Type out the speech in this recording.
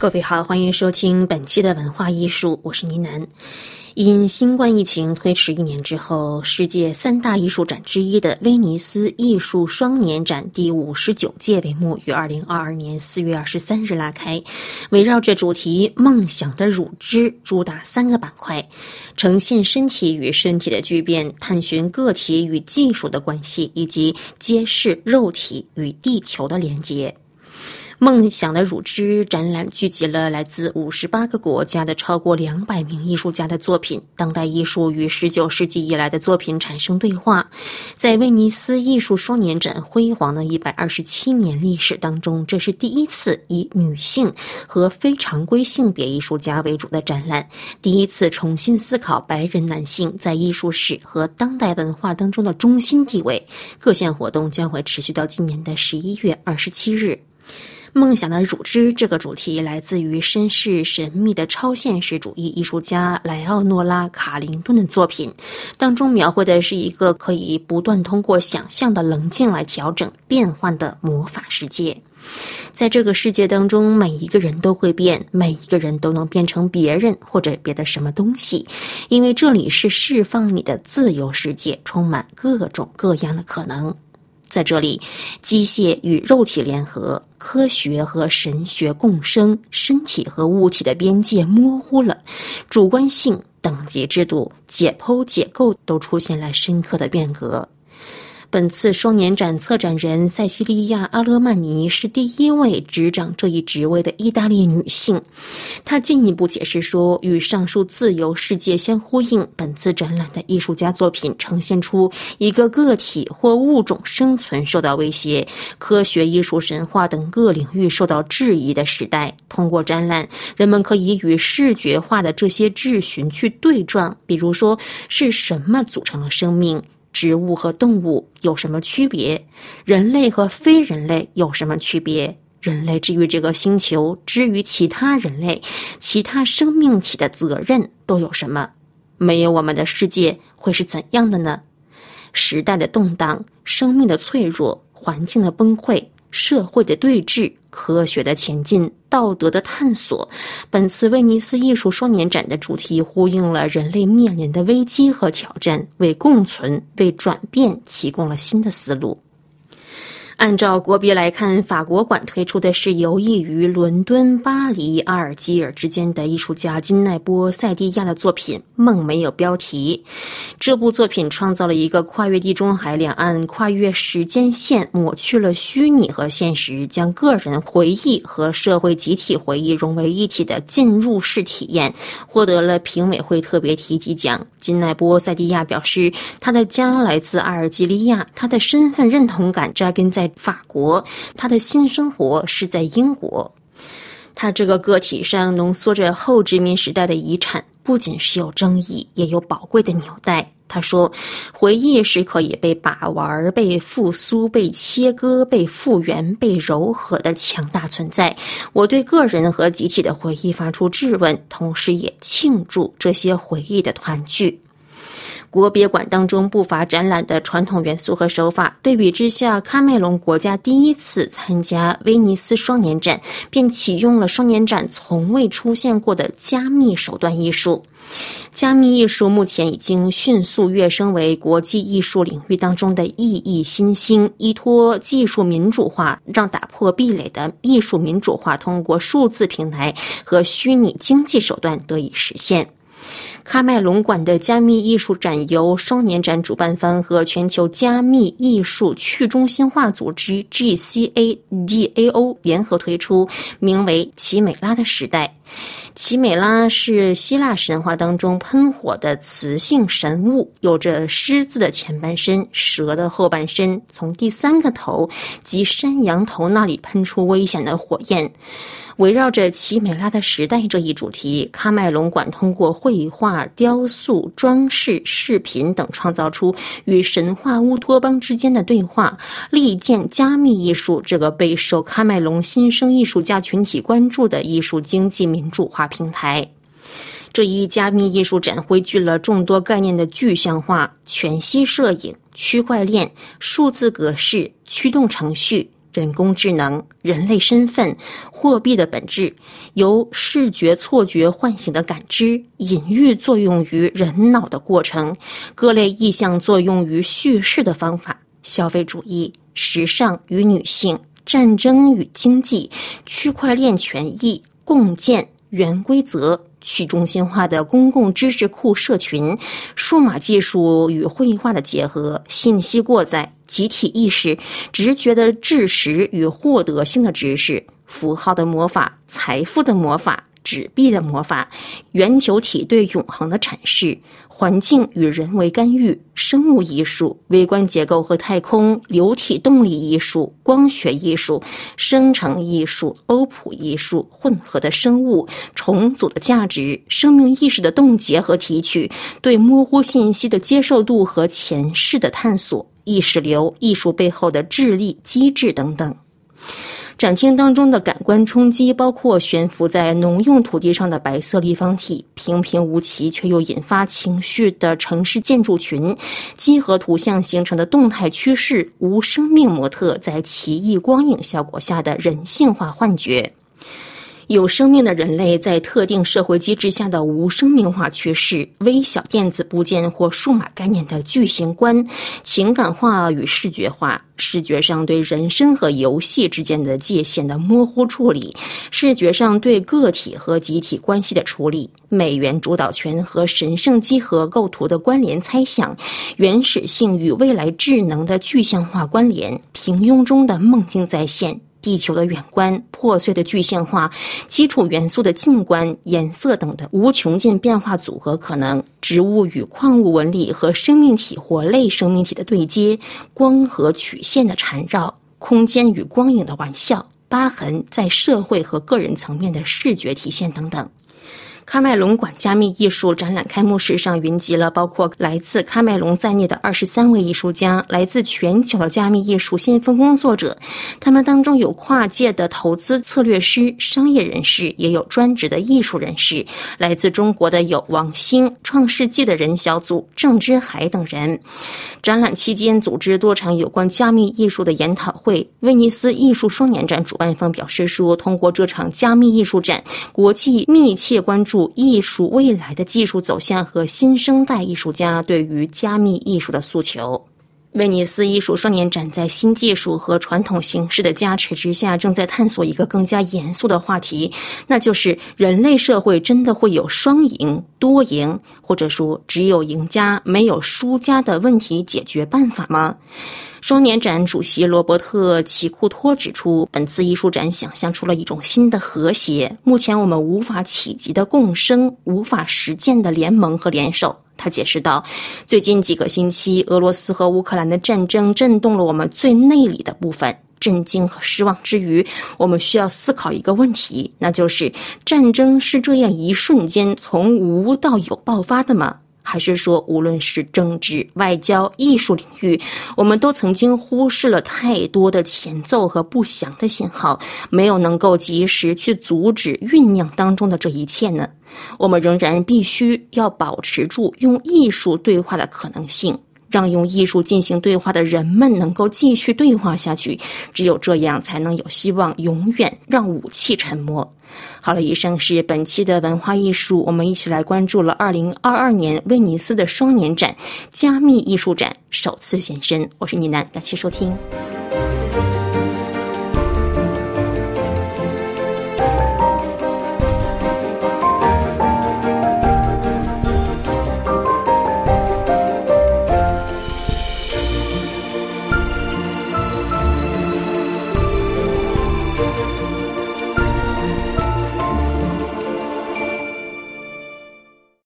各位好，欢迎收听本期的文化艺术，我是倪楠。因新冠疫情推迟一年之后，世界三大艺术展之一的威尼斯艺术双年展第五十九届帷幕于二零二二年四月二十三日拉开。围绕着主题“梦想的乳汁”，主打三个板块，呈现身体与身体的巨变，探寻个体与技术的关系，以及揭示肉体与地球的连接。梦想的乳汁展览聚集了来自五十八个国家的超过两百名艺术家的作品。当代艺术与十九世纪以来的作品产生对话，在威尼斯艺术双年展辉煌的一百二十七年历史当中，这是第一次以女性和非常规性别艺术家为主的展览，第一次重新思考白人男性在艺术史和当代文化当中的中心地位。各项活动将会持续到今年的十一月二十七日。梦想的乳汁这个主题来自于身世神秘的超现实主义艺术家莱奥诺拉·卡林顿的作品，当中描绘的是一个可以不断通过想象的棱镜来调整变换的魔法世界。在这个世界当中，每一个人都会变，每一个人都能变成别人或者别的什么东西，因为这里是释放你的自由世界，充满各种各样的可能。在这里，机械与肉体联合，科学和神学共生，身体和物体的边界模糊了，主观性、等级制度、解剖结构都出现了深刻的变革。本次双年展策展人塞西利亚·阿勒曼尼是第一位执掌这一职位的意大利女性。她进一步解释说，与上述自由世界相呼应，本次展览的艺术家作品呈现出一个个体或物种生存受到威胁、科学、艺术、神话等各领域受到质疑的时代。通过展览，人们可以与视觉化的这些质询去对撞，比如说，是什么组成了生命？植物和动物有什么区别？人类和非人类有什么区别？人类之于这个星球，之于其他人类、其他生命体的责任都有什么？没有我们的世界会是怎样的呢？时代的动荡，生命的脆弱，环境的崩溃。社会的对峙，科学的前进，道德的探索。本次威尼斯艺术双年展的主题呼应了人类面临的危机和挑战，为共存、为转变提供了新的思路。按照国别来看，法国馆推出的是游弋于伦敦、巴黎、阿尔及尔之间的艺术家金奈波·塞蒂亚的作品《梦没有标题》。这部作品创造了一个跨越地中海两岸、跨越时间线、抹去了虚拟和现实，将个人回忆和社会集体回忆融为一体的进入式体验，获得了评委会特别提及奖。金奈波·塞蒂亚表示，他的家来自阿尔及利亚，他的身份认同感扎根在。法国，他的新生活是在英国。他这个个体上浓缩着后殖民时代的遗产，不仅是有争议，也有宝贵的纽带。他说：“回忆是可以被把玩、被复苏、被切割、被复原、被柔和的强大存在。我对个人和集体的回忆发出质问，同时也庆祝这些回忆的团聚。”国别馆当中不乏展览的传统元素和手法，对比之下，喀麦隆国家第一次参加威尼斯双年展，便启用了双年展从未出现过的加密手段艺术。加密艺术目前已经迅速跃升为国际艺术领域当中的意义新星，依托技术民主化，让打破壁垒的艺术民主化通过数字平台和虚拟经济手段得以实现。喀麦隆馆的加密艺术展由双年展主办方和全球加密艺术去中心化组织 GCADAO 联合推出，名为《奇美拉的时代》。奇美拉是希腊神话当中喷火的雌性神物，有着狮子的前半身、蛇的后半身，从第三个头及山羊头那里喷出危险的火焰。围绕着奇美拉的时代这一主题，喀麦隆馆通过绘画、雕塑、装饰、视频等，创造出与神话乌托邦之间的对话，力荐加密艺术这个备受喀麦隆新生艺术家群体关注的艺术经济民主化平台。这一加密艺术展汇聚了众多概念的具象化、全息摄影、区块链、数字格式、驱动程序。人工智能、人类身份、货币的本质，由视觉错觉唤醒的感知、隐喻作用于人脑的过程、各类意象作用于叙事的方法、消费主义、时尚与女性、战争与经济、区块链权益、共建、原规则。去中心化的公共知识库社群、数码技术与绘画的结合、信息过载、集体意识、直觉的知识与获得性的知识、符号的魔法、财富的魔法。纸币的魔法，圆球体对永恒的阐释，环境与人为干预，生物艺术，微观结构和太空，流体动力艺术，光学艺术，生成艺术，欧普艺术，混合的生物，重组的价值，生命意识的冻结和提取，对模糊信息的接受度和前世的探索，意识流，艺术背后的智力机制等等。展厅当中的感官冲击包括悬浮在农用土地上的白色立方体、平平无奇却又引发情绪的城市建筑群、几何图像形成的动态趋势、无生命模特在奇异光影效果下的人性化幻觉。有生命的人类在特定社会机制下的无生命化趋势，微小电子部件或数码概念的巨型观，情感化与视觉化，视觉上对人生和游戏之间的界限的模糊处理，视觉上对个体和集体关系的处理，美元主导权和神圣几何构图的关联猜想，原始性与未来智能的具象化关联，平庸中的梦境再现。地球的远观、破碎的具象化、基础元素的近观、颜色等的无穷尽变化组合可能、植物与矿物纹理和生命体或类生命体的对接、光和曲线的缠绕、空间与光影的玩笑、疤痕在社会和个人层面的视觉体现等等。喀麦隆馆加密艺术展览开幕式上云集了包括来自喀麦隆在内的二十三位艺术家，来自全球的加密艺术先锋工作者。他们当中有跨界的投资策略师、商业人士，也有专职的艺术人士。来自中国的有王兴、创世纪的人小组、郑之海等人。展览期间组织多场有关加密艺术的研讨会。威尼斯艺术双年展主办方表示说，通过这场加密艺术展，国际密切关注。艺术未来的技术走向和新生代艺术家对于加密艺术的诉求。威尼斯艺术双年展在新技术和传统形式的加持之下，正在探索一个更加严肃的话题，那就是人类社会真的会有双赢、多赢，或者说只有赢家没有输家的问题解决办法吗？双年展主席罗伯特·齐库托指出，本次艺术展想象出了一种新的和谐，目前我们无法企及的共生，无法实践的联盟和联手。他解释道：“最近几个星期，俄罗斯和乌克兰的战争震动了我们最内里的部分。震惊和失望之余，我们需要思考一个问题，那就是战争是这样一瞬间从无到有爆发的吗？”还是说，无论是政治、外交、艺术领域，我们都曾经忽视了太多的前奏和不祥的信号，没有能够及时去阻止酝酿当中的这一切呢？我们仍然必须要保持住用艺术对话的可能性。让用艺术进行对话的人们能够继续对话下去，只有这样才能有希望永远让武器沉默。好了，以上是本期的文化艺术，我们一起来关注了二零二二年威尼斯的双年展——加密艺术展首次现身。我是倪楠，感谢收听。